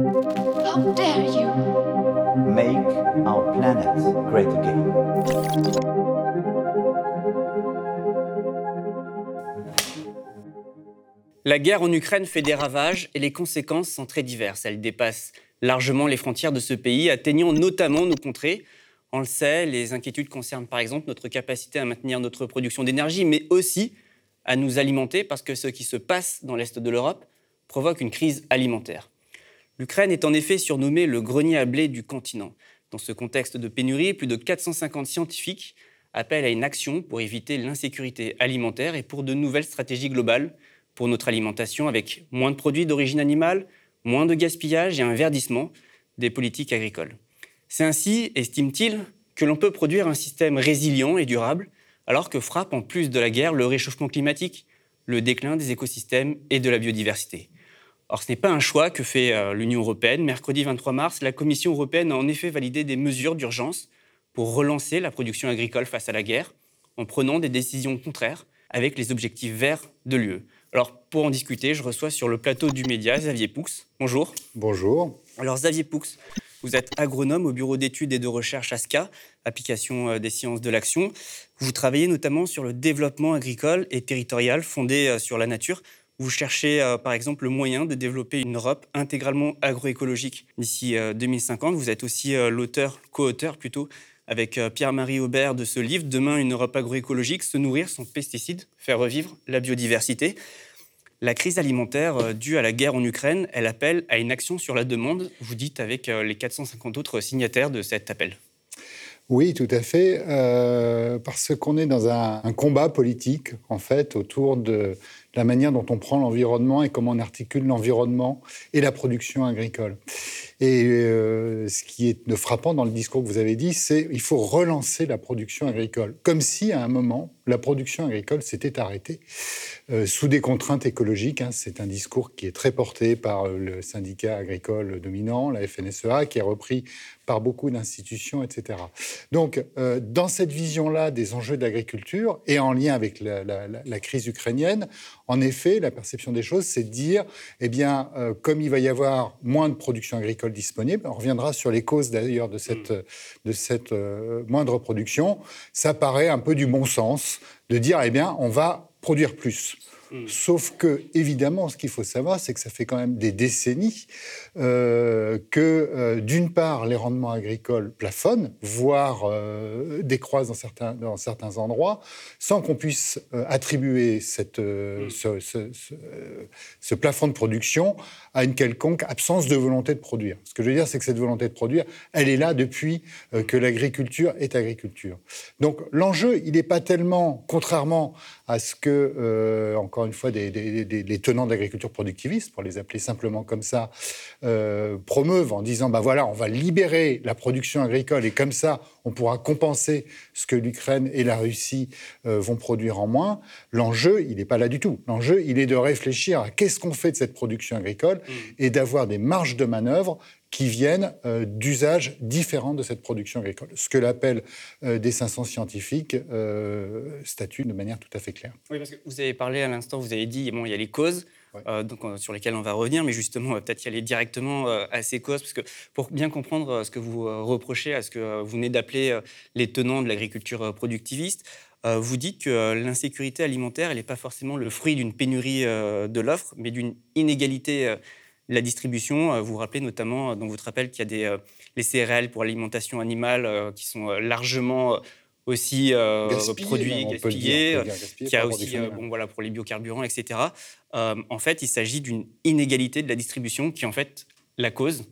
How dare you? Make our planet great again. La guerre en Ukraine fait des ravages et les conséquences sont très diverses. Elle dépasse largement les frontières de ce pays, atteignant notamment nos contrées. On le sait, les inquiétudes concernent par exemple notre capacité à maintenir notre production d'énergie, mais aussi à nous alimenter, parce que ce qui se passe dans l'Est de l'Europe provoque une crise alimentaire. L'Ukraine est en effet surnommée le grenier à blé du continent. Dans ce contexte de pénurie, plus de 450 scientifiques appellent à une action pour éviter l'insécurité alimentaire et pour de nouvelles stratégies globales pour notre alimentation avec moins de produits d'origine animale, moins de gaspillage et un verdissement des politiques agricoles. C'est ainsi, estime-t-il, que l'on peut produire un système résilient et durable, alors que frappe en plus de la guerre le réchauffement climatique, le déclin des écosystèmes et de la biodiversité. Or, ce n'est pas un choix que fait euh, l'Union européenne. Mercredi 23 mars, la Commission européenne a en effet validé des mesures d'urgence pour relancer la production agricole face à la guerre, en prenant des décisions contraires avec les objectifs verts de l'UE. Alors, pour en discuter, je reçois sur le plateau du média Xavier Poux. Bonjour. Bonjour. Alors, Xavier Poux, vous êtes agronome au bureau d'études et de recherche ASCA, application euh, des sciences de l'action. Vous travaillez notamment sur le développement agricole et territorial fondé euh, sur la nature. Vous cherchez euh, par exemple le moyen de développer une Europe intégralement agroécologique d'ici 2050. Vous êtes aussi l'auteur, co-auteur plutôt, avec Pierre-Marie Aubert de ce livre Demain une Europe agroécologique, se nourrir sans pesticides, faire revivre la biodiversité. La crise alimentaire due à la guerre en Ukraine, elle appelle à une action sur la demande, vous dites avec les 450 autres signataires de cet appel. Oui, tout à fait, euh, parce qu'on est dans un, combat politique, en fait, autour de la manière dont on prend l'environnement et comment on articule l'environnement et la production agricole. Et euh, ce qui est frappant dans le discours que vous avez dit, c'est qu'il faut relancer la production agricole, comme si à un moment, la production agricole s'était arrêtée, euh, sous des contraintes écologiques. Hein. C'est un discours qui est très porté par le syndicat agricole dominant, la FNSEA, qui est repris par beaucoup d'institutions, etc. Donc, euh, dans cette vision-là des enjeux d'agriculture, et en lien avec la, la, crise ukrainienne, en effet, la perception des choses, c'est de dire, eh bien, euh, comme il va y avoir moins de production agricole disponible, on reviendra sur les causes d'ailleurs de cette, mm. de cette euh, moindre production, ça paraît un peu du bon sens de dire, eh bien, on va produire plus. Mm. Sauf que, évidemment, ce qu'il faut savoir, c'est que ça fait quand même des décennies euh, que, euh, d'une part, les rendements agricoles plafonnent, voire euh, décroissent dans certains, dans certains endroits, sans qu'on puisse attribuer cette, mm. ce, ce, ce, ce, plafond de production à une quelconque absence de volonté de produire. Ce que je veux dire, c'est que cette volonté de produire, elle est là depuis que l'agriculture est agriculture. Donc l'enjeu, il n'est pas tellement, contrairement à ce que, encore une fois, des, tenants d'agriculture productiviste, pour les appeler simplement comme ça, euh, promeuvent en disant, ben voilà, on va libérer la production agricole et comme ça, on pourra compenser ce que l'Ukraine et la Russie euh, vont produire en moins. L'enjeu, il n'est pas là du tout. L'enjeu, il est de réfléchir à qu'est-ce qu'on fait de cette production agricole mmh. et d'avoir des marges de manœuvre qui viennent euh, d'usages différents de cette production agricole. Ce que l'appel euh, des 500 scientifiques statue de manière tout à fait claire. Oui, parce que vous avez parlé à l'instant, vous avez dit, bon, il y a les causes. Euh, donc, sur lesquelles on va revenir, mais justement, va peut-être y aller directement euh, à ces causes, parce que pour bien comprendre euh, ce que vous reprochez à ce que vous venez d'appeler les tenants de l'agriculture productiviste, vous dites que l'insécurité alimentaire, elle n'est pas forcément le fruit d'une pénurie de l'offre, mais d'une inégalité la distribution. Euh, vous vous rappelez notamment euh, dans votre rappel qu'il y a des, euh, les céréales pour l'alimentation animale qui sont largement aussi euh, gaspillé, produits gaspillés, qu'il y a aussi bon, voilà, pour les biocarburants, etc. Euh, en fait, il s'agit d'une inégalité de la distribution qui est en fait la cause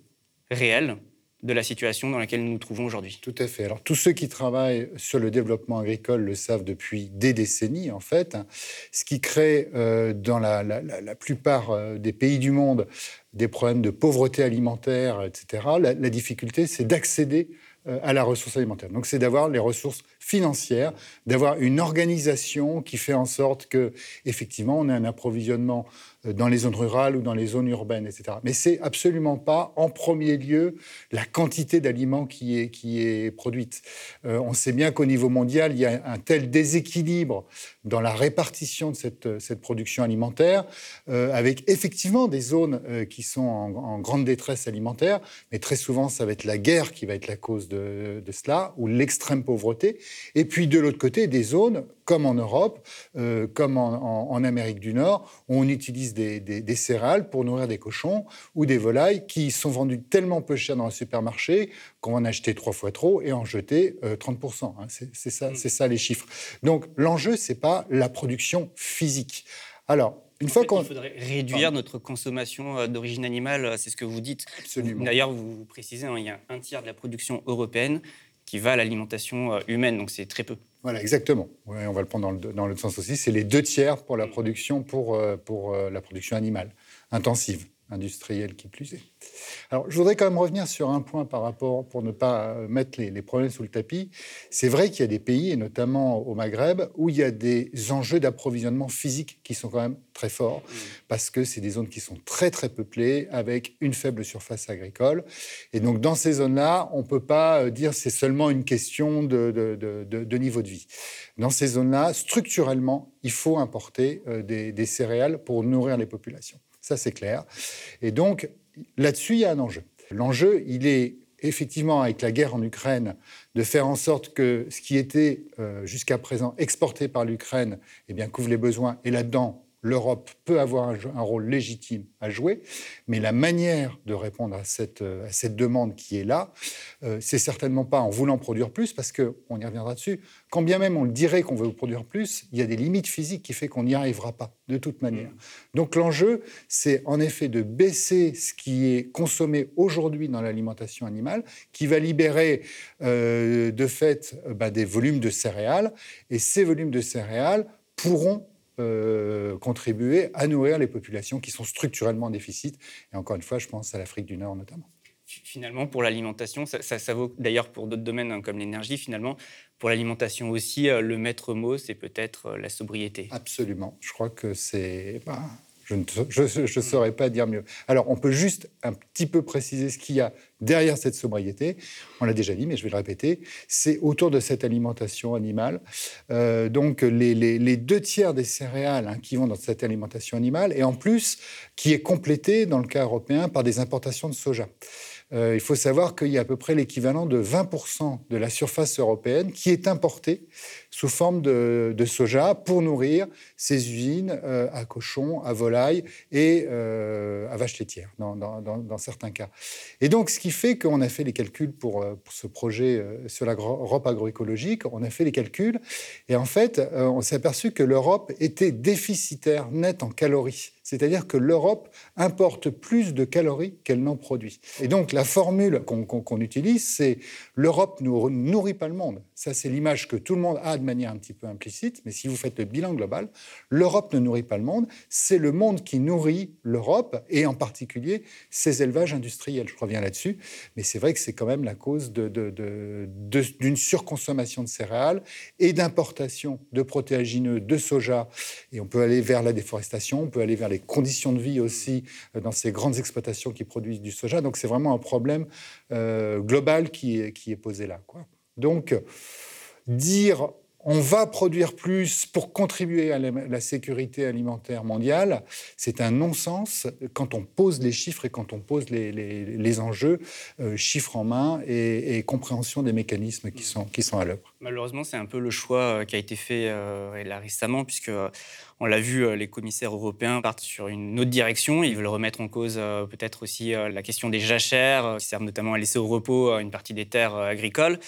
réelle de la situation dans laquelle nous nous trouvons aujourd'hui. Tout à fait. Alors tous ceux qui travaillent sur le développement agricole le savent depuis des décennies en fait. Ce qui crée euh, dans la, la, la, plupart euh, des pays du monde des problèmes de pauvreté alimentaire, etc. La, la difficulté, c'est d'accéder euh, à la ressource alimentaire. Donc c'est d'avoir les ressources financières, d'avoir une organisation qui fait en sorte que effectivement on ait un approvisionnement euh, dans les zones rurales ou dans les zones urbaines, etc. Mais c'est absolument pas en premier lieu la quantité d'aliments qui est, produite. Euh, on sait bien qu'au niveau mondial, il y a un tel déséquilibre dans la répartition de cette, production alimentaire, euh, avec effectivement des zones euh, qui sont en, en, grande détresse alimentaire, mais très souvent, ça va être la guerre qui va être la cause de, de cela, ou l'extrême pauvreté. Et puis de l'autre côté, des zones comme en Europe, euh, comme en, en, en, Amérique du Nord, où on utilise des, des, des, céréales pour nourrir des cochons ou des volailles qui sont vendues tellement peu cher dans le supermarché qu'on va en acheter trois fois trop et en jeter euh, 30%. Hein. C'est ça, mm. ça les chiffres. Donc l'enjeu, c'est pas la production physique. Alors, une fois qu'on... Il faudrait réduire notre consommation euh, d'origine animale, c'est ce que vous dites. Absolument. D'ailleurs, vous précisez, hein, il y a un tiers de la production européenne qui va à l'alimentation euh, humaine, donc c'est très peu. Voilà, exactement. Ouais, on va le prendre dans le, dans le sens aussi. C'est les deux tiers pour la production, pour, euh, pour la production animale intensive industrielle qui plus est. Alors, je voudrais quand même revenir sur un point par rapport, pour ne pas mettre les, les problèmes sous le tapis. C'est vrai qu'il y a des pays, et notamment au Maghreb, où il y a des enjeux d'approvisionnement physique qui sont quand même très forts, mmh. parce que c'est des zones qui sont très très peuplées, avec une faible surface agricole. Et donc, dans ces zones-là, on ne peut pas dire c'est seulement une question de, de, de, de, niveau de vie. Dans ces zones-là, structurellement, il faut importer euh, des, des céréales pour nourrir les populations. Ça, c'est clair. Et donc, là-dessus, il y a un enjeu. L'enjeu, il est effectivement, avec la guerre en Ukraine, de faire en sorte que ce qui était euh, jusqu'à présent exporté par l'Ukraine eh bien, couvre les besoins. Et là-dedans, l'Europe peut avoir un, un, rôle légitime à jouer, mais la manière de répondre à cette, à cette demande qui est là, euh, c'est certainement pas en voulant produire plus, parce qu'on y reviendra dessus, quand bien même on le dirait qu'on veut produire plus, il y a des limites physiques qui fait qu'on n'y arrivera pas, de toute manière. Mmh. Donc l'enjeu, c'est en effet de baisser ce qui est consommé aujourd'hui dans l'alimentation animale, qui va libérer euh, de fait bah, des volumes de céréales, et ces volumes de céréales pourront euh, contribuer à nourrir les populations qui sont structurellement en déficit. Et encore une fois, je pense à l'Afrique du Nord notamment. Finalement, pour l'alimentation, ça, ça, ça, vaut d'ailleurs pour d'autres domaines hein, comme l'énergie, finalement, pour l'alimentation aussi, euh, le maître mot, c'est peut-être euh, la sobriété. Absolument. Je crois que c'est... Bah, je ne saurais pas dire mieux. Alors, on peut juste un petit peu préciser ce qu'il y a derrière cette sobriété. On l'a déjà dit, mais je vais le répéter. C'est autour de cette alimentation animale. Euh, donc, les, deux tiers des céréales hein, qui vont dans cette alimentation animale, et en plus, qui est complétée, dans le cas européen, par des importations de soja. Euh, il faut savoir qu'il y a à peu près l'équivalent de 20% de la surface européenne qui est importée sous forme de, de soja pour nourrir ces usines euh, à cochons, à volailles et euh, à vaches laitières, dans, dans, certains cas. Et donc, ce qui fait qu'on a fait les calculs pour, euh, pour ce projet sur l'Europe agroécologique, on a fait les calculs, et en fait, on s'est aperçu que l'Europe était déficitaire net en calories. C'est-à-dire que l'Europe importe plus de calories qu'elle n'en produit. Et donc, la formule qu'on qu qu utilise, c'est l'Europe ne nourrit pas le monde. Ça, c'est l'image que tout le monde a de manière un petit peu implicite, mais si vous faites le bilan global, l'Europe ne nourrit pas le monde, c'est le monde qui nourrit l'Europe, et en particulier ses élevages industriels. Je reviens là-dessus, mais c'est vrai que c'est quand même la cause d'une surconsommation de céréales et d'importation de protéagineux, de soja, et on peut aller vers la déforestation, on peut aller vers les conditions de vie aussi euh, dans ces grandes exploitations qui produisent du soja, donc c'est vraiment un problème euh, global qui est, posé là. Donc, dire on va produire plus pour contribuer à la sécurité alimentaire mondiale, c'est un non-sens quand on pose les chiffres et quand on pose les, enjeux, euh, chiffres en main et, compréhension des mécanismes qui sont, à l'œuvre. Malheureusement, c'est un peu le choix euh, qui a été fait euh, récemment, puisque on l'a vu, les commissaires européens partent sur une autre direction. Ils veulent remettre en cause peut-être aussi la question des jachères, qui servent notamment à laisser au repos une partie des terres agricoles.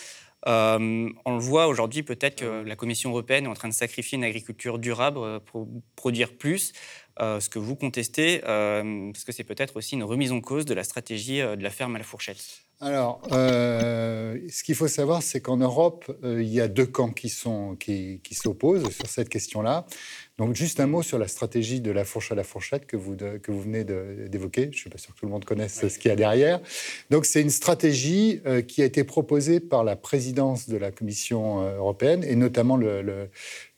Euh, on le voit aujourd'hui, peut-être que la Commission européenne est en train de sacrifier une agriculture durable pour produire plus. Euh, ce que vous contestez, euh, parce que c'est peut-être aussi une remise en cause de la stratégie de la ferme à la fourchette. Alors, euh, ce qu'il faut savoir, c'est qu'en Europe, euh, il y a deux camps qui s'opposent sur cette question-là. Donc, juste un mot sur la stratégie de la fourche à la fourchette que vous, que vous venez d'évoquer. Je ne suis pas sûr que tout le monde connaisse ce qu'il y a derrière. Donc, c'est une stratégie euh, qui a été proposée par la présidence de la Commission euh, européenne et notamment le,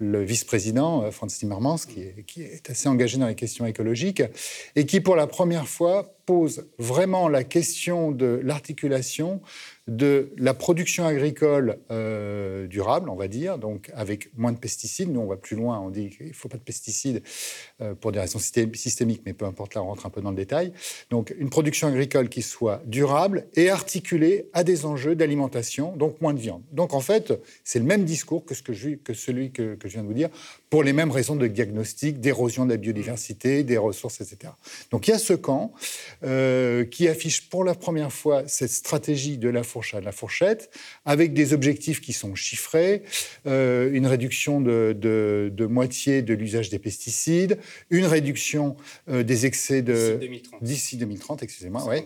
vice-président, euh, Franz Timmermans, qui est, qui est assez engagé dans les questions écologiques et qui, pour la première fois, pose vraiment la question de l'articulation de la production agricole euh, durable, on va dire, donc avec moins de pesticides. Nous, on va plus loin, on dit qu'il ne faut pas de pesticides euh, pour des raisons systémiques, mais peu importe, là, on rentre un peu dans le détail. Donc, une production agricole qui soit durable et articulée à des enjeux d'alimentation, donc moins de viande. Donc, en fait, c'est le même discours que, celui que, je viens de vous dire, pour les mêmes raisons de diagnostic, d'érosion de la biodiversité, des ressources, etc. Donc, il y a ce camp euh, qui affiche pour la première fois cette stratégie de la fourche à la fourchette, avec des objectifs qui sont chiffrés, euh, une réduction de, moitié de l'usage des pesticides, une réduction euh, des excès de... D'ici 2030. excusez-moi, ouais.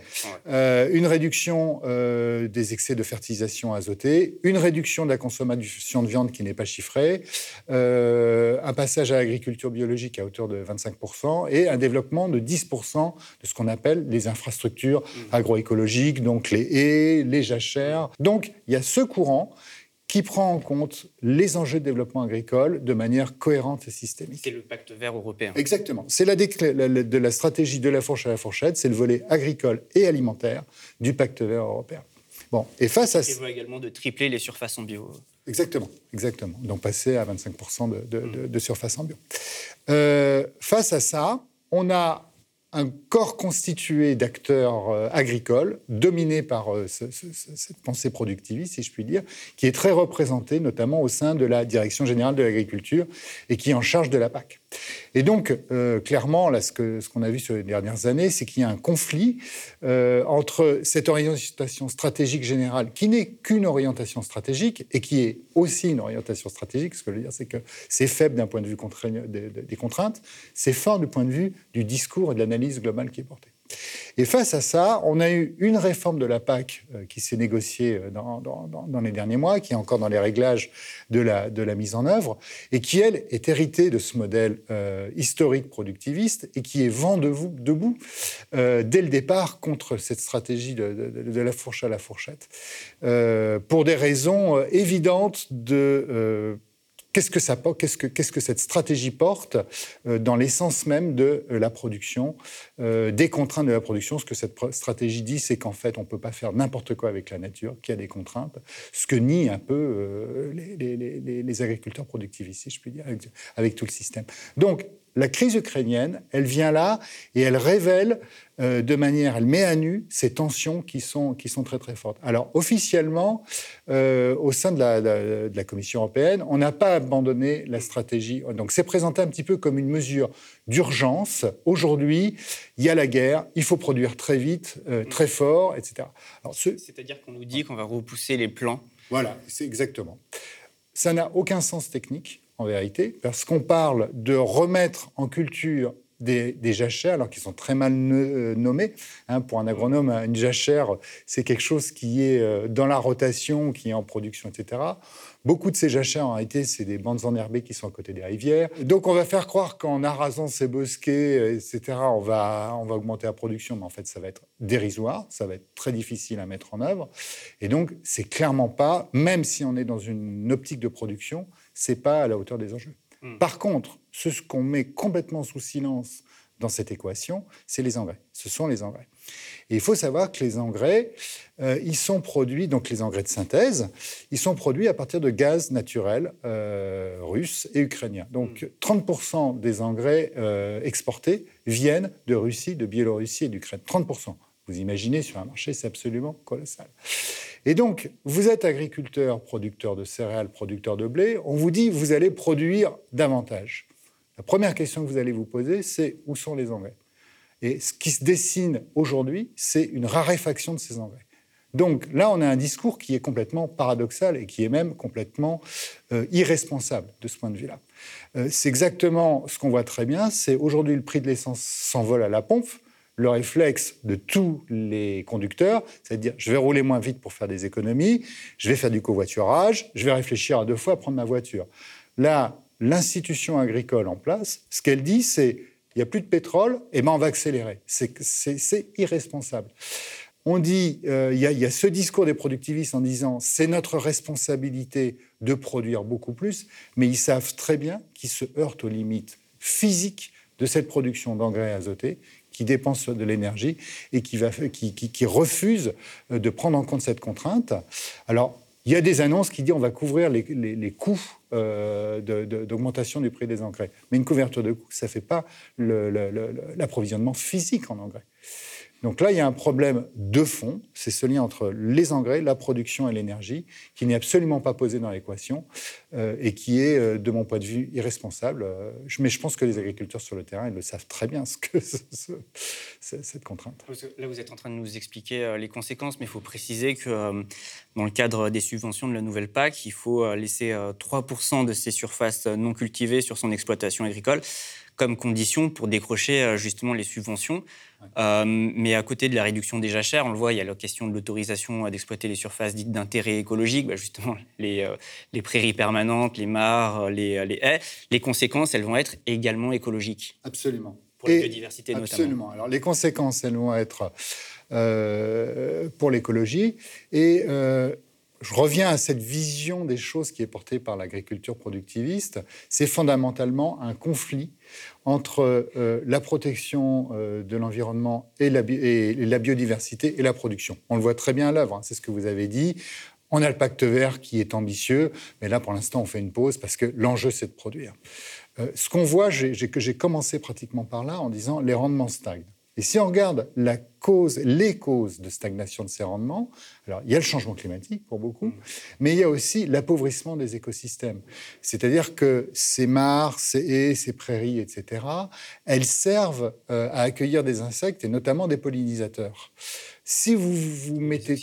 une réduction des excès de fertilisation azotée, une réduction de la consommation de viande qui n'est pas chiffrée, un passage à l'agriculture biologique à hauteur de 25% et un développement de 10% de ce qu'on appelle les infrastructures mmh. agroécologiques, donc les haies, les jachères. Donc il y a ce courant qui prend en compte les enjeux de développement agricole de manière cohérente et systémique. C'est le pacte vert européen. Exactement. C'est la, de la stratégie de la fourche à la fourchette, c'est le volet agricole et alimentaire du pacte vert européen. Bon, et face à... Il prévoit également de tripler les surfaces en bio. Exactement, exactement. Donc passer à 25% de, surface bio. Euh, face à ça, on a un corps constitué d'acteurs euh, agricoles, dominé par euh, cette pensée productiviste, si je puis dire, qui est très représenté notamment au sein de la Direction générale de l'agriculture et qui est en charge de la PAC. Et donc, euh, clairement, là, ce qu'on ce a vu sur les dernières années, c'est qu'il y a un conflit euh, entre cette orientation stratégique générale, qui n'est qu'une orientation stratégique et qui est aussi une orientation stratégique. Ce que je veux dire, c'est que c'est faible d'un point de vue des contraintes, c'est fort du point de vue du discours et de l'analyse globale qui est portée. Et face à ça, on a eu une réforme de la PAC euh, qui s'est négociée euh, dans, les derniers mois, qui est encore dans les réglages de la, mise en œuvre, et qui, elle, est héritée de ce modèle euh, historique productiviste et qui est vent debout dès le départ contre cette stratégie de, la fourche à la fourchette, pour des raisons évidentes de Qu'est-ce que, ça, qu'est-ce, que, qu'est-ce que cette stratégie porte euh, dans l'essence même de euh, la production, euh, des contraintes de la production? Ce que cette stratégie dit, c'est qu'en fait, on ne peut pas faire n'importe quoi avec la nature, qu'il y a des contraintes, ce que nient un peu les, agriculteurs productivistes, si je puis dire, avec, avec tout le système. Donc, la crise ukrainienne, elle vient là et elle révèle euh, de manière, elle met à nu ces tensions qui sont, qui sont très très fortes. Alors officiellement, euh, au sein de la, de la, Commission européenne, on n'a pas abandonné la stratégie. Donc c'est présenté un petit peu comme une mesure d'urgence. Aujourd'hui, il y a la guerre, il faut produire très vite, euh, très fort, etc. C'est-à-dire qu'on nous dit qu'on va repousser les plans. Voilà, c'est exactement. Ça n'a aucun sens technique en vérité, parce qu'on parle de remettre en culture des, jachères, alors qu'ils sont très mal euh, nommés. Hein, pour un agronome, une jachère, c'est quelque chose qui est euh, dans la rotation, qui est en production, etc. Beaucoup de ces jachères, en réalité, c'est des bandes enherbées qui sont à côté des rivières. Donc, on va faire croire qu'en arrasant ces bosquets, euh, etc., on va, on va augmenter la production, mais en fait, ça va être dérisoire, ça va être très difficile à mettre en œuvre. Et donc, c'est clairement pas, même si on est dans une optique de production, c'est pas à la hauteur des enjeux. Hmm. Par contre, ce qu'on met complètement sous silence dans cette équation, c'est les engrais. Ce sont les engrais. Et il faut savoir que les engrais, euh, ils sont produits, donc les engrais de synthèse, ils sont produits à partir de gaz naturel euh, russe et ukrainien. Donc 30% hmm. des engrais euh, exportés viennent de Russie, de Biélorussie et d'Ukraine. 30%. Vous imaginez, sur un marché, c'est absolument colossal. Et donc, vous êtes agriculteur, producteur de céréales, producteur de blé, on vous dit vous allez produire davantage. La première question que vous allez vous poser, c'est où sont les engrais? Et ce qui se dessine aujourd'hui, c'est une raréfaction de ces engrais. Donc là, on a un discours qui est complètement paradoxal et qui est même complètement euh, irresponsable de ce point de vue-là. Euh, c'est exactement ce qu'on voit très bien, c'est aujourd'hui le prix de l'essence s'envole à la pompe le réflexe de tous les conducteurs, c'est-à-dire je vais rouler moins vite pour faire des économies, je vais faire du covoiturage, je vais réfléchir à deux fois à prendre ma voiture. Là, l'institution agricole en place, ce qu'elle dit, c'est il n'y a plus de pétrole, et ben on va accélérer. C'est irresponsable. On dit, euh, il y, y, a ce discours des productivistes en disant c'est notre responsabilité de produire beaucoup plus, mais ils savent très bien qu'ils se heurtent aux limites physiques de cette production d'engrais azotés qui dépense de l'énergie et qui, va, refuse de prendre en compte cette contrainte. Alors, il y a des annonces qui disent on va couvrir les, les, coûts euh, d'augmentation du prix des engrais. Mais une couverture de coûts, ça ne fait pas l'approvisionnement physique en engrais. Donc là, il y a un problème de fond, c'est ce lien entre les engrais, la production et l'énergie, qui n'est absolument pas posé dans l'équation euh, et qui est, euh, de mon point de vue, irresponsable. Euh, mais je pense que les agriculteurs sur le terrain, ils le savent très bien, que cette contrainte. Là, vous êtes en train de nous expliquer les conséquences, mais il faut préciser que dans le cadre des subventions de la nouvelle PAC, il faut laisser 3% de ces surfaces non cultivées sur son exploitation agricole comme condition pour décrocher euh, justement les subventions. Euh, mais à côté de la réduction des jachères, on le voit, il y a la question de l'autorisation euh, d'exploiter les surfaces dites d'intérêt écologique, bah, justement les, les, prairies permanentes, les mares, les, les, haies. Les conséquences, elles vont être également écologiques. Absolument. Pour la biodiversité notamment. Absolument. Alors les conséquences, elles vont être pour l'écologie et je reviens à cette vision des choses qui est portée par l'agriculture productiviste. C'est fondamentalement un conflit entre euh, la protection euh, de l'environnement et, la, biodiversité et la production. On le voit très bien à l'œuvre, hein, c'est ce que vous avez dit. On a le pacte vert qui est ambitieux, mais là, pour l'instant, on fait une pause parce que l'enjeu, c'est de produire. Euh, ce qu'on voit, que j'ai commencé pratiquement par là en disant les rendements stagnent. Et si on regarde la cause, les causes de stagnation de ces rendements, alors il y a le changement climatique pour beaucoup, mm. mais il y a aussi l'appauvrissement des écosystèmes. C'est-à-dire que ces mares, ces haies, ces prairies, etc., elles servent euh, à accueillir des insectes et notamment des pollinisateurs. Si vous, vous mettez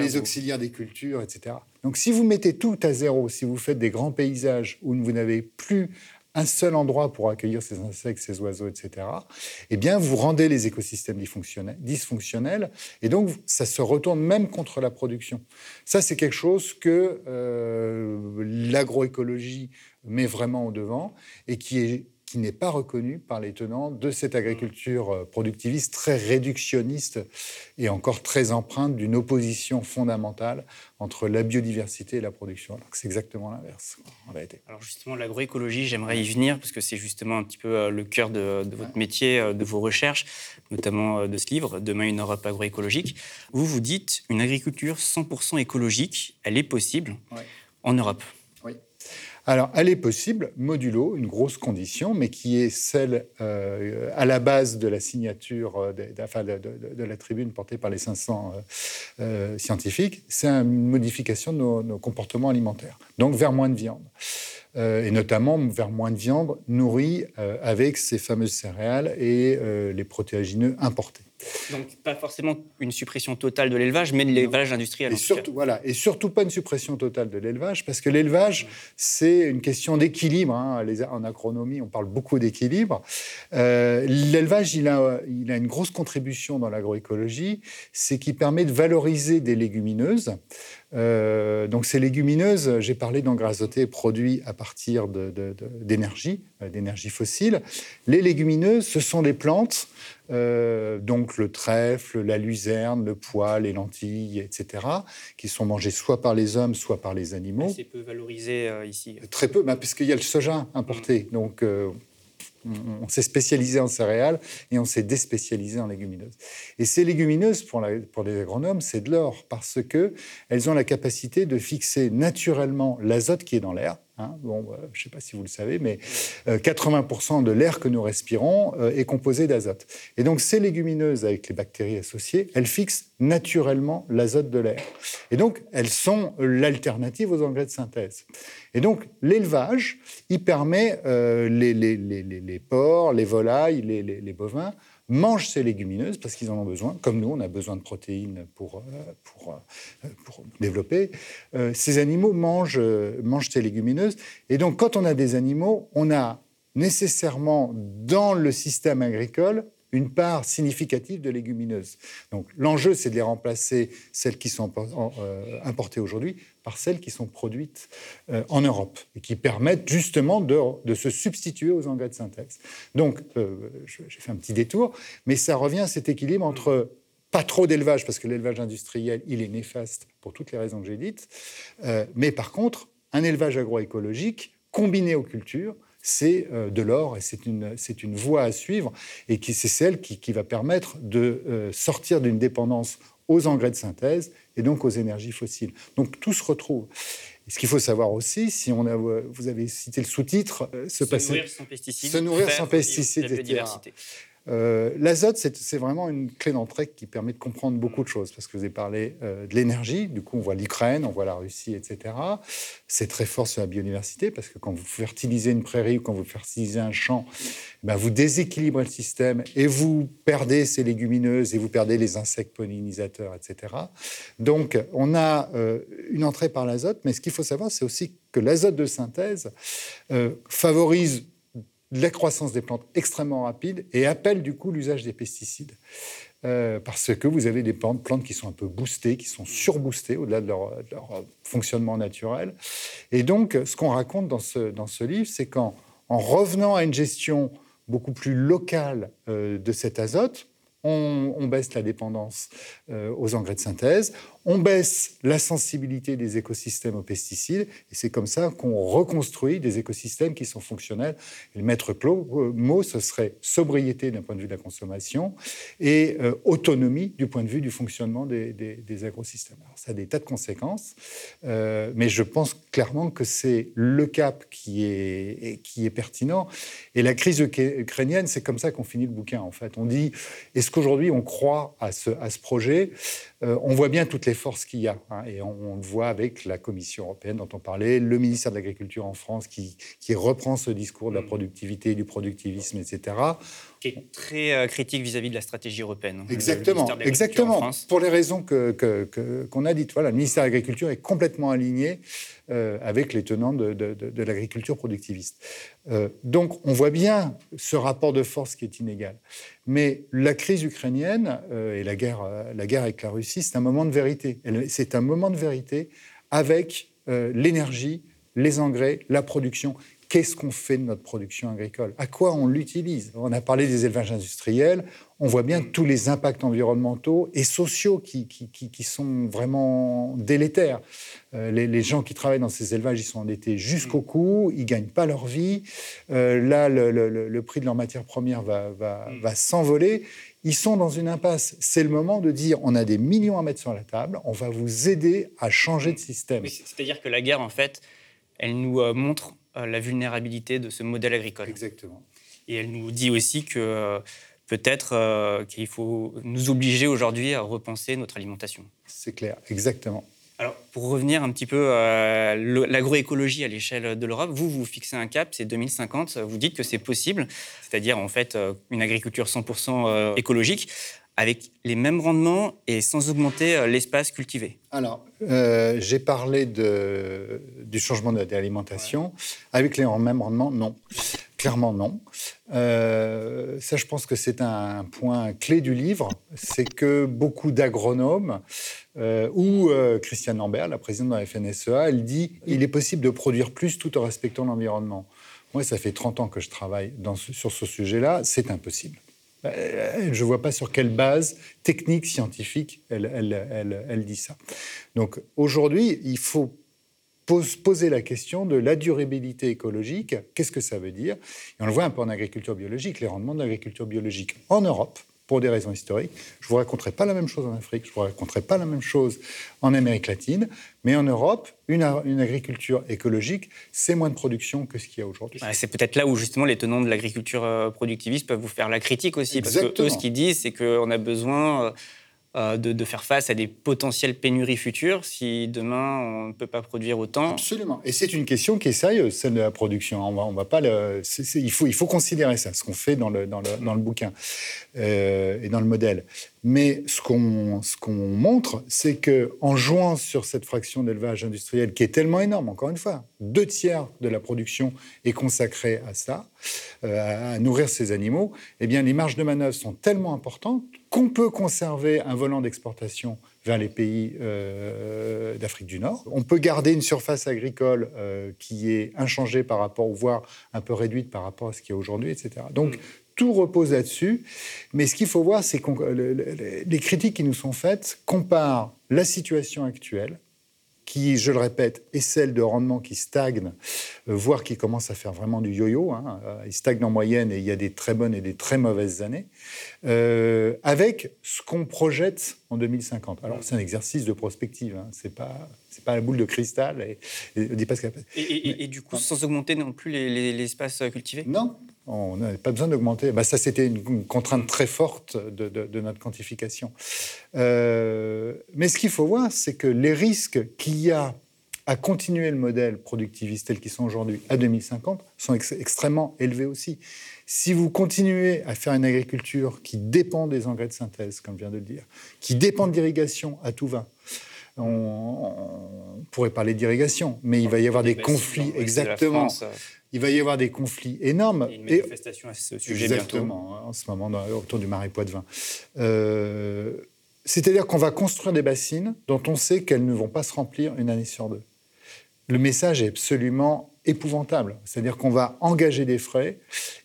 les auxiliaires, des cultures, etc. Donc si vous mettez tout à zéro, si vous faites des grands paysages où vous n'avez plus un seul endroit pour accueillir ces insectes, ces oiseaux, etc., eh bien, vous rendez les écosystèmes dysfonctionnels, et donc ça se retourne même contre la production. Ça, c'est quelque chose que euh, l'agroécologie met vraiment au devant et qui est qui n'est pas reconnu par les tenants de cette agriculture euh, productiviste très réductionniste et encore très empreinte d'une opposition fondamentale entre la biodiversité et la production. Alors que c'est exactement l'inverse, en. Alors justement, l'agroécologie, j'aimerais y venir, parce que c'est justement un petit peu euh, le cœur de, votre métier, euh, de vos recherches, notamment de ce livre, Demain une Europe agroécologique. Vous vous dites, une agriculture 100% écologique, elle est possible en Europe. Alors, elle est possible, modulo, une grosse condition, mais qui est celle euh, à la base de la signature euh, de, la tribune portée par les 500 euh, scientifiques, c'est une modification de nos, comportements alimentaires, donc vers moins de viande. et notamment vers moins de viande nourrie avec ces fameuses céréales et les protéagineux importés. Donc pas forcément une suppression totale de l'élevage, mais de l'élevage industriel. Et surtout, voilà, et surtout pas une suppression totale de l'élevage, parce que l'élevage, c'est une question d'équilibre. Hein. En agronomie, on parle beaucoup d'équilibre. Euh, l'élevage, il a, il a une grosse contribution dans l'agroécologie, c'est qu'il permet de valoriser des légumineuses. Euh, donc ces légumineuses, j'ai parlé d'engrais azotés produits à partir d'énergie, de, d'énergie fossile. Les légumineuses, ce sont des plantes euh, donc le trèfle, la luzerne, le pois, les lentilles, etc., qui sont mangés soit par les hommes, soit par les animaux. C'est peu valorisé euh, ici. Très peu, bah, puisqu'il y a le soja importé. Mm. Donc euh, on, s'est spécialisé en céréales et on s'est déspécialisé en légumineuses. Et ces légumineuses, pour, pour les agronomes, c'est de l'or parce qu'elles ont la capacité de fixer naturellement l'azote qui est dans l'air Hein, bon, bah, je ne sais pas si vous le savez, mais 80% euh, de l'air que nous respirons euh, est composé d'azote. Et donc ces légumineuses, avec les bactéries associées, elles fixent naturellement l'azote de l'air. Et donc elles sont l'alternative aux engrais de synthèse. Et donc l'élevage, il permet euh, les, porcs, les volailles, les, bovins mangent ces légumineuses parce qu'ils en ont besoin, comme nous, on a besoin de protéines pour, euh, pour, euh, pour développer. Euh, ces animaux mangent, mangent ces légumineuses. Et donc, quand on a des animaux, on a nécessairement dans le système agricole une part significative de légumineuses. Donc l'enjeu, c'est de les remplacer, celles qui sont euh, importées aujourd'hui, par celles qui sont produites euh, en Europe et qui permettent justement de, se substituer aux engrais de synthèse. Donc, euh, j'ai fait un petit détour, mais ça revient à cet équilibre entre pas trop d'élevage, parce que l'élevage industriel, il est néfaste pour toutes les raisons que j'ai dites, mais par contre, un élevage agroécologique combiné aux cultures, c'est euh, de l'or et c'est une, une voie à suivre et qui, c'est celle qui, va permettre de euh, sortir d'une dépendance aux engrais de synthèse et donc aux énergies fossiles. Donc tout se retrouve. ce qu'il faut savoir aussi, si on a, vous avez cité le sous-titre, euh, se, se nourrir sans pesticides, se nourrir sans pesticides, etc. Euh, l'azote, c'est vraiment une clé d'entrée qui permet de comprendre beaucoup de choses, parce que vous avez parlé euh, de l'énergie, du coup on voit l'Ukraine, on voit la Russie, etc. C'est très fort sur la biodiversité, parce que quand vous fertilisez une prairie ou quand vous fertilisez un champ, ben vous déséquilibrez le système et vous perdez ces légumineuses et vous perdez les insectes pollinisateurs, etc. Donc on a euh, une entrée par l'azote, mais ce qu'il faut savoir, c'est aussi que l'azote de synthèse favorise la croissance des plantes extrêmement rapide et appelle du coup l'usage des pesticides. Euh, parce que vous avez des plantes, qui sont un peu boostées, qui sont surboostées au-delà de, leur, fonctionnement naturel. Et donc, ce qu'on raconte dans ce, dans ce livre, c'est qu'en en revenant à une gestion beaucoup plus locale euh, de cet azote, on, baisse la dépendance euh, aux engrais de synthèse, on baisse la sensibilité des écosystèmes aux pesticides, et c'est comme ça qu'on reconstruit des écosystèmes qui sont fonctionnels. le maître euh, mot, ce serait sobriété d'un point de vue de la consommation et euh, autonomie du point de vue du fonctionnement des, des, agrosystèmes. ça a des tas de conséquences, mais je pense clairement que c'est le cap qui est, pertinent. Et la crise ukrainienne, c'est comme ça qu'on finit le bouquin, en fait. On dit, est-ce qu'aujourd'hui on croit à ce projet? Euh, on voit bien toutes les forces qu'il y a. Hein, et on, le voit avec la Commission européenne dont on parlait, le ministère de l'Agriculture en France qui, reprend ce discours de la mm. productivité, du productivisme, etc. Qui est très euh, critique vis-à-vis de la stratégie européenne. Hein, exactement, exactement. Pour les raisons qu'on a dites. Voilà, le ministère de l'Agriculture est complètement aligné euh, avec les tenants de, l'agriculture productiviste. donc on voit bien ce rapport de force qui est inégal. Mais la crise ukrainienne et la guerre, la guerre avec la Russie, c'est un moment de vérité. C'est un moment de vérité avec euh, l'énergie, les engrais, la production. Qu'est-ce qu'on fait de notre production agricole? À quoi on l'utilise? On a parlé des élevages industriels. On voit bien tous les impacts environnementaux et sociaux qui, qui, sont vraiment délétères. Euh, les, gens qui travaillent dans ces élevages, ils sont endettés jusqu'au cou, ils gagnent pas leur vie. Euh, là, le, prix de leurs matières premières va, va, va s'envoler ils sont dans une impasse. C'est le moment de dire on a des millions à mettre sur la table, on va vous aider à changer de système. C'est-à-dire que la guerre, en fait, elle nous euh, montre la vulnérabilité de ce modèle agricole. Exactement. Et elle nous dit aussi que euh, peut-être qu'il faut nous obliger aujourd'hui à repenser notre alimentation. C'est clair, exactement. Alors, pour revenir un petit peu à l'agroécologie à l'échelle de l'Europe, vous, vous fixez un cap, c'est 2050. Vous dites que c'est possible, c'est-à-dire en fait euh, une agriculture 100% euh, écologique avec les mêmes rendements et sans augmenter euh, l'espace cultivé Alors, j'ai parlé de, du changement de l'alimentation. Avec les mêmes rendements, non. Clairement non. Euh, ça, je pense que c'est un point clé du livre, c'est que beaucoup d'agronomes, euh, ou euh, Christiane Lambert, la présidente de la FNSEA, elle dit il est possible de produire plus tout en respectant l'environnement. Moi, ça fait 30 ans que je travaille dans sur ce sujet-là, c'est impossible. Je ne vois pas sur quelle base technique, scientifique, elle, dit ça. Donc aujourd'hui, il faut poser la question de la durabilité écologique. Qu'est-ce que ça veut dire? Et on le voit un peu en agriculture biologique, les rendements de l'agriculture biologique en Europe, pour des raisons historiques. Je ne vous raconterai pas la même chose en Afrique, je ne vous raconterai pas la même chose en Amérique latine, mais en Europe, une, agriculture écologique, c'est moins de production que ce qu'il y a aujourd'hui. c'est peut-être là où justement les tenants de l'agriculture euh, productiviste peuvent vous faire la critique aussi, parce que eux, ce qu'ils disent, c'est qu'on a besoin euh, de, faire face à des potentielles pénuries futures si demain on ne peut pas produire autant Absolument. Et c'est une question qui est sérieuse, celle de la production. On va, pas il, faut, considérer ça, ce qu'on fait dans le, bouquin euh, et dans le modèle. Mais ce qu'on montre, c'est qu'en jouant sur cette fraction d'élevage industriel qui est tellement énorme, encore une fois, deux tiers de la production est consacrée à ça, euh, à nourrir ces animaux, eh bien les marges de manœuvre sont tellement importantes qu'on peut conserver un volant d'exportation vers les pays euh, d'Afrique du Nord. On peut garder une surface agricole euh, qui est inchangée par rapport, voire un peu réduite par rapport à ce qu'il y a aujourd'hui, etc. Donc, mm. tout repose là-dessus. Mais ce qu'il faut voir, c'est que les critiques qui nous sont faites comparent la situation actuelle qui, je le répète, est celle de rendement qui stagne, euh, voire qui commence à faire vraiment du yo-yo. Hein. Euh, il stagne en moyenne et il y a des très bonnes et des très mauvaises années, euh, avec ce qu'on projette en 2050. Alors, c'est un exercice de prospective, hein. c'est pas c'est pas la boule de cristal et, et, pas et, et, du coup, sans augmenter non plus l'espace cultivé Non, on n'a pas besoin d'augmenter. Bah, ça, c'était une contrainte très forte de, notre quantification. Euh, mais ce qu'il faut voir, c'est que les risques qu'il y a à continuer le modèle productiviste tel qu'ils sont aujourd'hui à 2050 sont extrêmement élevés aussi. Si vous continuez à faire une agriculture qui dépend des engrais de synthèse, comme je viens de le dire, qui dépend d'irrigation à tout va, on, pourrait parler d'irrigation, mais il va y avoir des conflits, exactement. Il va y avoir des conflits énormes. Et une manifestation à ce sujet exactement, hein, en ce moment autour du marais Poitevin. Euh, C'est-à-dire qu'on va construire des bassines dont on sait qu'elles ne vont pas se remplir une année sur deux. Le message est absolument épouvantable. C'est-à-dire qu'on va engager des frais,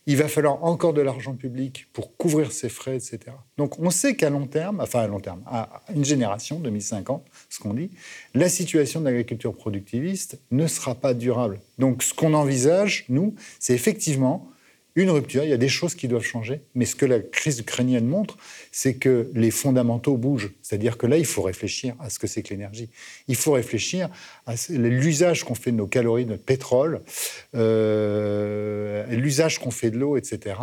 il va falloir encore de l'argent public pour couvrir ces frais, etc. Donc on sait qu'à long terme, enfin à long terme, à une génération, 2050, ce qu'on dit, la situation de l'agriculture productiviste ne sera pas durable. Donc ce qu'on envisage, nous, c'est effectivement une rupture, il y a des choses qui doivent changer, mais ce que la crise ukrainienne montre, c'est que les fondamentaux bougent. C'est-à-dire que là, il faut réfléchir à ce que c'est que l'énergie. Il faut réfléchir à l'usage qu'on fait de nos calories, de notre pétrole, euh, l'usage qu'on fait de l'eau, etc.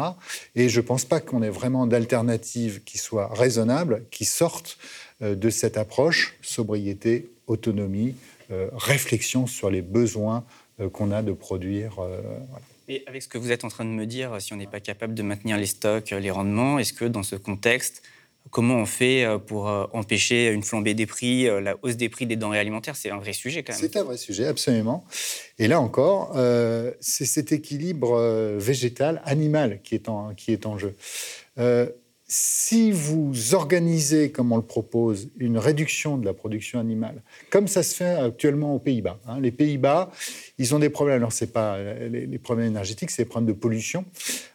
Et je ne pense pas qu'on ait vraiment d'alternatives qui soient raisonnables, qui sortent euh, de cette approche sobriété, autonomie, euh, réflexion sur les besoins qu'on a de produire. Voilà. Et avec ce que vous êtes en train de me dire, si on n'est pas capable de maintenir les stocks, les rendements, est-ce que dans ce contexte, comment on fait euh, pour euh, empêcher une flambée des prix, euh, la hausse des prix des denrées alimentaires? C'est un vrai sujet quand même. C'est un vrai sujet, absolument. Et là encore, c'est cet équilibre végétal-animal qui est en jeu si vous organisez, comme on le propose, une réduction de la production animale, comme ça se fait actuellement aux Pays-Bas, hein, les Pays-Bas, ils ont des problèmes. Alors, ce n'est pas les, problèmes énergétiques, c'est des problèmes de pollution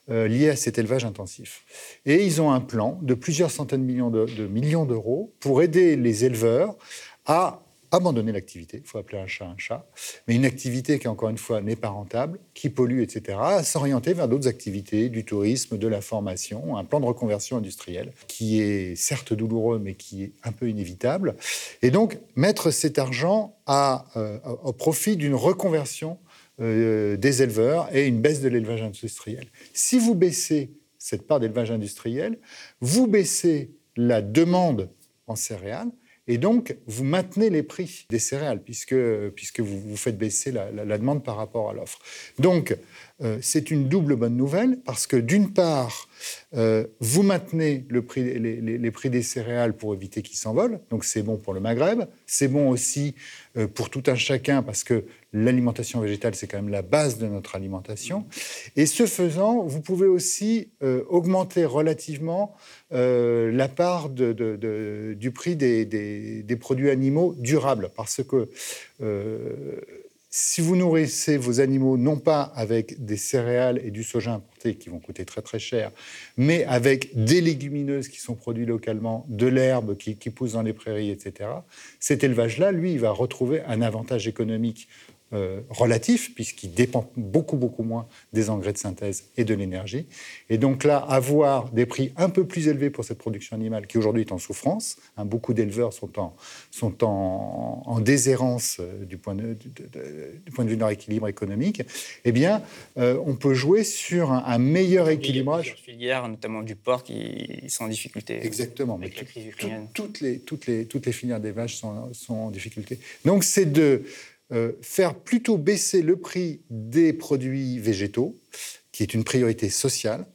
euh, liés à cet élevage intensif. Et ils ont un plan de plusieurs centaines de millions d'euros pour aider les éleveurs à abandonner l'activité, il faut appeler un chat un chat, mais une activité qui, encore une fois, n'est pas rentable, qui pollue, etc., s'orienter vers d'autres activités, du tourisme, de la formation, un plan de reconversion industrielle qui est certes douloureux, mais qui est un peu inévitable. Et donc, mettre cet argent euh, au profit d'une reconversion euh, des éleveurs et une baisse de l'élevage industriel. Si vous baissez cette part d'élevage industriel, vous baissez la demande en céréales, et donc, vous maintenez les prix des céréales, puisque, puisque vous, vous faites baisser la, demande par rapport à l'offre. Donc, euh, c'est une double bonne nouvelle, parce que d'une part, euh, vous maintenez les, prix des céréales pour éviter qu'ils s'envolent, donc c'est bon pour le Maghreb, c'est bon aussi euh, pour tout un chacun, parce que l'alimentation végétale, c'est quand même la base de notre alimentation. Et ce faisant, vous pouvez aussi augmenter relativement la part du prix des, produits animaux durables. Parce que si vous nourrissez vos animaux non pas avec des céréales et du soja importé qui vont coûter très très cher, mais avec des légumineuses qui sont produites localement, de l'herbe qui, qui pousse dans les prairies, etc., cet élevage-là, lui, il va retrouver un avantage économique euh, relatif, puisqu'il dépend beaucoup, beaucoup moins des engrais de synthèse et de l'énergie. Et donc là, avoir des prix un peu plus élevés pour cette production animale qui aujourd'hui est en souffrance, hein, beaucoup d'éleveurs sont en, sont en, en déshérence euh, du, point de, du point de vue de leur équilibre économique, eh bien, euh, on peut jouer sur un, meilleur équilibrage. Il y a filières, notamment du porc, qui sont en difficulté. Exactement. mais toutes, les, toutes, les, toutes les filières des vaches sont, sont en difficulté. Donc, c'est de euh, faire plutôt baisser le prix des produits végétaux, qui est une priorité sociale,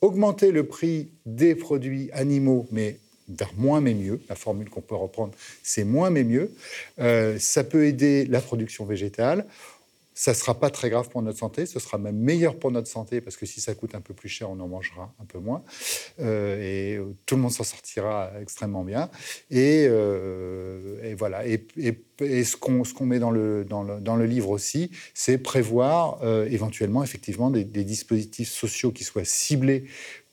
augmenter le prix des produits animaux, mais vers moins mais mieux. La formule qu'on peut reprendre, c'est moins mais mieux. Euh, ça peut aider la production végétale. Ça ne sera pas très grave pour notre santé, ce sera même meilleur pour notre santé parce que si ça coûte un peu plus cher, on en mangera un peu moins euh, et tout le monde s'en sortira extrêmement bien. Et, euh, voilà. Et, ce qu'on met dans le, dans, le, livre aussi, c'est prévoir euh, éventuellement effectivement des, dispositifs sociaux qui soient ciblés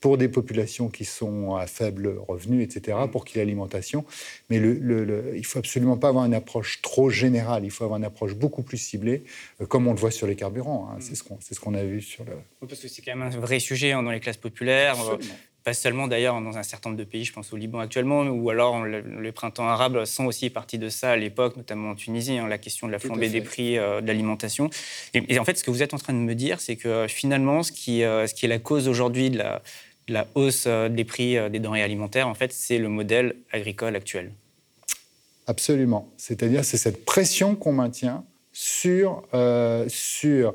pour des populations qui sont à faible revenu, etc., pour qu'il y ait l'alimentation. Mais le, il ne faut absolument pas avoir une approche trop générale, il faut avoir une approche beaucoup plus ciblée, euh, comme on le voit sur les carburants. Hein. C'est ce qu'on ce qu'on a vu sur le... parce que c'est quand même un vrai sujet hein, dans les classes populaires. Euh, pas seulement d'ailleurs dans un certain nombre de pays, je pense au Liban actuellement, ou alors le, printemps arabe sont aussi partie de ça à l'époque, notamment en Tunisie, hein, la question de la flambée des prix euh, de l'alimentation. Et, en fait, ce que vous êtes en train de me dire, c'est que finalement, ce qui, ce qui est la cause aujourd'hui de la, la hausse euh, des prix euh, des denrées alimentaires, en fait, c'est le modèle agricole actuel. Absolument. C'est-à-dire, c'est cette pression qu'on maintient sur, euh, sur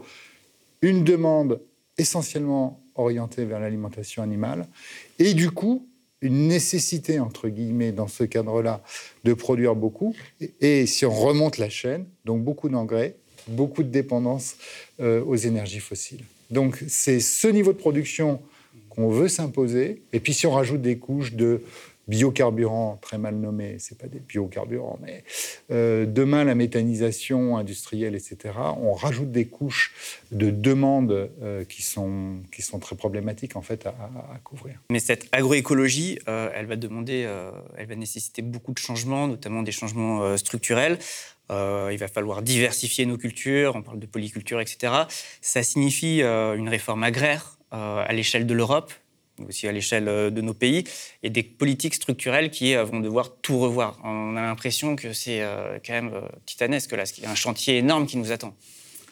une demande essentiellement orientée vers l'alimentation animale et du coup, une nécessité, entre guillemets, dans ce cadre-là, de produire beaucoup. Et, si on remonte la chaîne, donc beaucoup d'engrais, beaucoup de dépendance aux énergies fossiles. Donc c'est ce niveau de production qu'on veut s'imposer. Et puis si on rajoute des couches de biocarburants très mal nommés, c'est pas des biocarburants, mais euh, demain la méthanisation industrielle, etc. On rajoute des couches de demandes euh, qui sont qui sont très problématiques en fait à, couvrir. Mais cette agroécologie, euh, elle va demander, elle va nécessiter beaucoup de changements, notamment des changements structurels. il va falloir diversifier nos cultures, on parle de polyculture, etc. Ça signifie une réforme agraire à l'échelle de l'Europe, aussi à l'échelle euh, de nos pays, et des politiques structurelles qui euh, vont devoir tout revoir. On a l'impression que c'est quand même titanesque, là, un chantier énorme qui nous attend.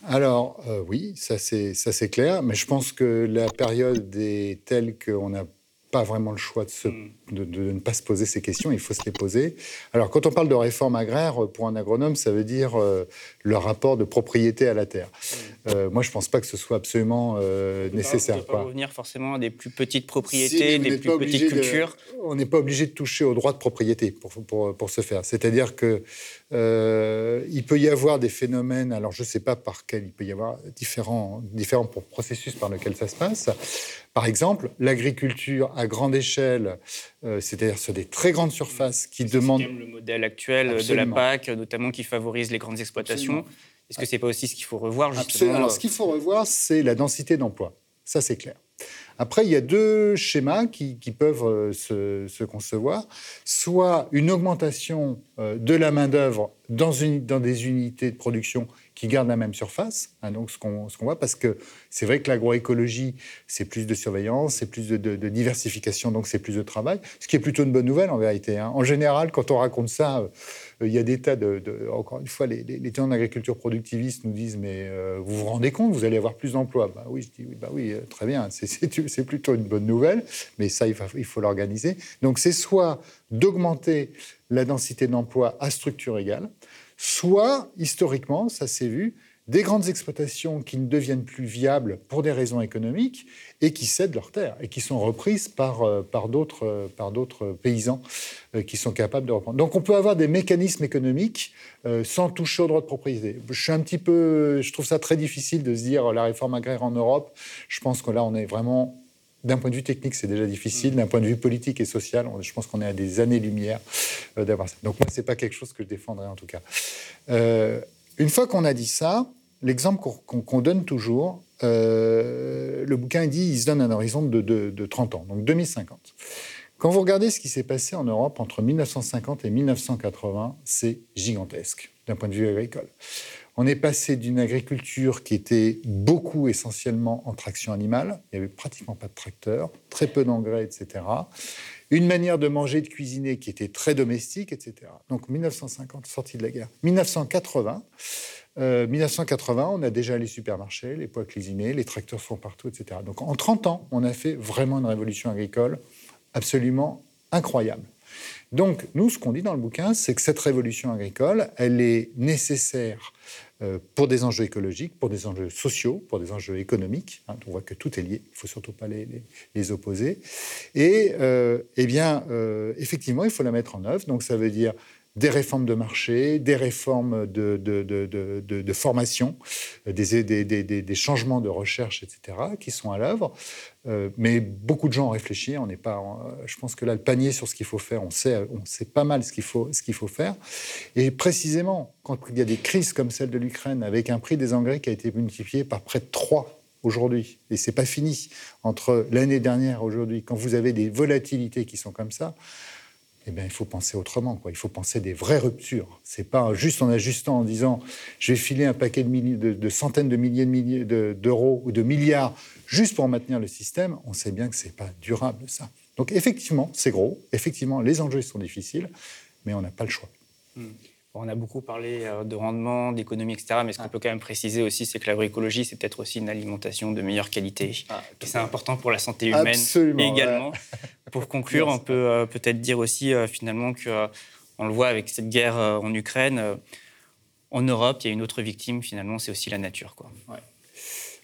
Alors oui, ça c'est clair, mais je pense que la période est telle qu'on a pas vraiment le choix hmm. de, de, ne pas se poser ces questions, il faut se les poser. Alors, quand on parle de réforme agraire, pour un agronome, ça veut dire euh, le rapport de propriété à la terre. Hmm. Euh, moi, je ne pense pas que ce soit absolument euh, nécessaire. On ne peut pas revenir forcément à des plus petites propriétés, des plus petites cultures. on n'est pas obligé de toucher aux droits de propriété pour, pour, pour ce faire. C'est-à-dire que il peut y avoir des phénomènes, alors je ne sais pas par quel, il peut y avoir différents, différents processus par lesquels ça se passe. Par exemple, l'agriculture à grande échelle, euh, c'est-à-dire sur des très grandes surfaces qui demandent... le modèle actuel de la PAC, notamment qui favorise les grandes exploitations. Est-ce que ce n'est pas aussi ce qu'il faut revoir justement Alors, ce qu'il faut revoir, c'est la densité d'emploi. Ça, c'est clair. Après, il y a deux schémas qui, peuvent euh, se, concevoir. Soit une augmentation euh, de la main-d'œuvre dans, des unités de production qui gardent la même surface. Hein, donc, ce qu'on voit, parce que c'est vrai que l'agroécologie, c'est plus de surveillance, c'est plus de, diversification, donc c'est plus de travail, ce qui est plutôt une bonne nouvelle en vérité. Hein. En général, quand on raconte ça, euh, il y a des tas de. encore une fois, les, les, tenants d'agriculture productiviste nous disent Mais vous vous rendez compte, vous allez avoir plus d'emplois bah oui, je dis oui, bah oui, très bien, c'est plutôt une bonne nouvelle, mais ça, il, il faut l'organiser. Donc, c'est soit d'augmenter la densité d'emploi à structure égale, soit, historiquement, ça s'est vu, des grandes exploitations qui ne deviennent plus viables pour des raisons économiques et qui cèdent leurs terres et qui sont reprises par, euh, euh, par d'autres paysans euh, qui sont capables de reprendre. Donc on peut avoir des mécanismes économiques sans toucher aux droits de propriété. Je suis un petit peu, je trouve ça très difficile de se dire la réforme agraire en Europe. Je pense que là on est vraiment d'un point de vue technique, c'est déjà difficile. D'un point de vue politique et social, je pense qu'on est à des années-lumière d'avoir ça. Donc moi, ce n'est pas quelque chose que je défendrais en tout cas. Une fois qu'on a dit ça, l'exemple qu'on donne toujours, euh, le bouquin dit, il se donne un horizon de, de, 30 ans, donc 2050. Quand vous regardez ce qui s'est passé en Europe entre 1950 et 1980, c'est gigantesque d'un point de vue agricole. On est passé d'une agriculture qui était beaucoup essentiellement en traction animale, il n'y avait pratiquement pas de tracteurs, très peu d'engrais, etc. Une manière de manger, de cuisiner qui était très domestique, etc. Donc 1950, sortie de la guerre. 1980, 1980, euh, on a déjà les supermarchés, les poids cuisinés, les tracteurs sont partout, etc. Donc en 30 ans, on a fait vraiment une révolution agricole absolument incroyable. Donc, nous, ce qu'on dit dans le bouquin, c'est que cette révolution agricole, elle est nécessaire euh, pour des enjeux écologiques, pour des enjeux sociaux, pour des enjeux économiques. Hein, on voit que tout est lié, il ne faut surtout pas les, les, opposer. Et, euh, eh bien, effectivement, il faut la mettre en œuvre. Donc, ça veut dire des réformes de marché, des réformes de, formation, des, changements de recherche, etc., qui sont à l'œuvre. Euh, mais beaucoup de gens ont réfléchi. On n'est pas, je pense que là, le panier sur ce qu'il faut faire, on sait, on sait pas mal ce qu'il faut, ce faut faire. Et précisément, quand il y a des crises comme celle de l'Ukraine, avec un prix des engrais qui a été multiplié par près de 3 aujourd'hui, et c'est pas fini, entre l'année dernière et aujourd'hui, quand vous avez des volatilités qui sont comme ça, eh bien, il faut penser autrement. Quoi. Il faut penser des vraies ruptures. C'est pas juste en ajustant, en disant je vais filer un paquet de, de, centaines de milliers de milliers d'euros ou de milliards juste pour maintenir le système. On sait bien que c'est pas durable ça. Donc effectivement, c'est gros. Effectivement, les enjeux sont difficiles, mais on n'a pas le choix. Hmm. On a beaucoup parlé euh, de rendement, d'économie, etc. Mais ce qu'on ah. peut quand même préciser aussi, c'est que l'agroécologie, c'est peut-être aussi une alimentation de meilleure qualité. Ah, et c'est important pour la santé humaine Absolument, également. Pour conclure, on peut euh, peut-être dire aussi euh, finalement que, on le voit avec cette guerre en Ukraine, en Europe, il y a une autre victime finalement, c'est aussi la nature. Quoi.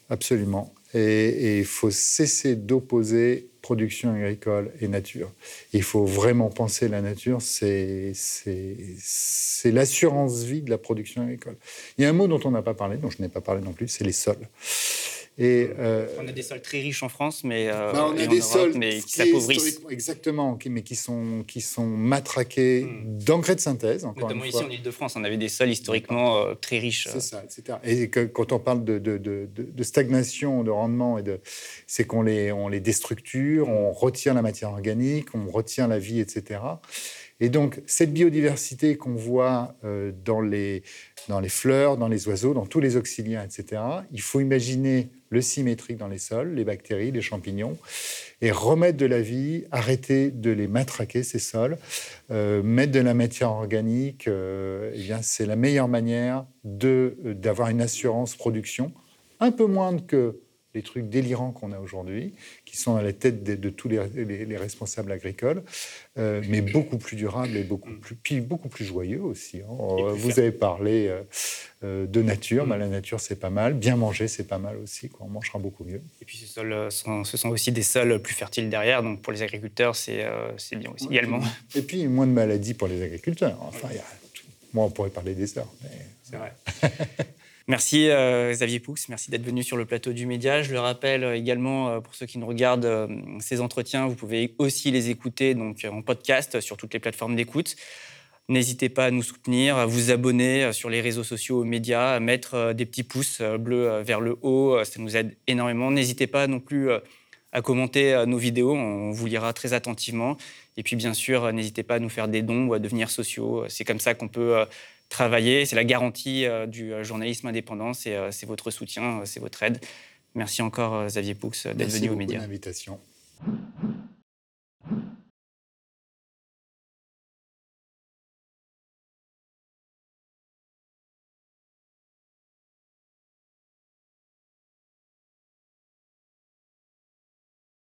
Absolument. Et il faut cesser d'opposer production agricole et nature. Il faut vraiment penser la nature, c'est l'assurance vie de la production agricole. Il y a un mot dont on n'a pas parlé, dont je n'ai pas parlé non plus, c'est les sols. Et, euh, on a des sols très riches en France, mais euh, bah, on a des sols mais qui s'appauvrissent. Exactement, mais qui sont, qui sont matraqués hmm. d'engrais de synthèse. Encore Notamment ici en Ile-de-France, on avait des sols historiquement euh, très riches. C'est ça, etc. Et que, quand on parle de, de, de, stagnation, de rendement, c'est qu'on les, on les déstructure, on retient la matière organique, on retient la vie, etc. Et donc, cette biodiversité qu'on voit dans, les, dans les fleurs, dans les oiseaux, dans tous les auxiliaires, etc., il faut imaginer le symétrique dans les sols, les bactéries, les champignons, et remettre de la vie, arrêter de les matraquer, ces sols, euh, mettre de la matière organique, euh, eh bien, c'est la meilleure manière d'avoir une assurance production, un peu moindre que les trucs délirants qu'on a aujourd'hui, qui sont à la tête de, tous les, responsables agricoles, euh, mais beaucoup plus durables et beaucoup mm. plus, puis beaucoup plus joyeux aussi. Hein. Vous avez parlé euh, euh, de nature, mm. bah, la nature c'est pas mal, bien manger c'est pas mal aussi, quoi. on mangera beaucoup mieux. Et puis ce, sont, ce sont aussi des sols plus fertiles derrière, donc pour les agriculteurs c'est bien aussi également. Et puis moins de maladies pour les agriculteurs. Enfin, y a, moi on pourrait parler des. Mais... C'est vrai. Merci euh, Xavier Poux, merci d'être venu sur le plateau du Média. Je le rappelle euh, également euh, pour ceux qui nous regardent ces entretiens, vous pouvez aussi les écouter donc en podcast sur toutes les plateformes d'écoute. N'hésitez pas à nous soutenir, à vous abonner sur les réseaux sociaux, aux médias, à mettre des petits pouces bleus vers le haut, ça nous aide énormément. N'hésitez pas non plus à commenter nos vidéos, on vous lira très attentivement. Et puis bien sûr, n'hésitez pas à nous faire des dons ou à devenir sociaux. C'est comme ça qu'on peut travailler. C'est la garantie euh, du euh, journalisme indépendant, c'est euh, votre soutien, c'est votre aide. Merci encore, Xavier Poux, d'être venu aux médias. Merci pour l'invitation.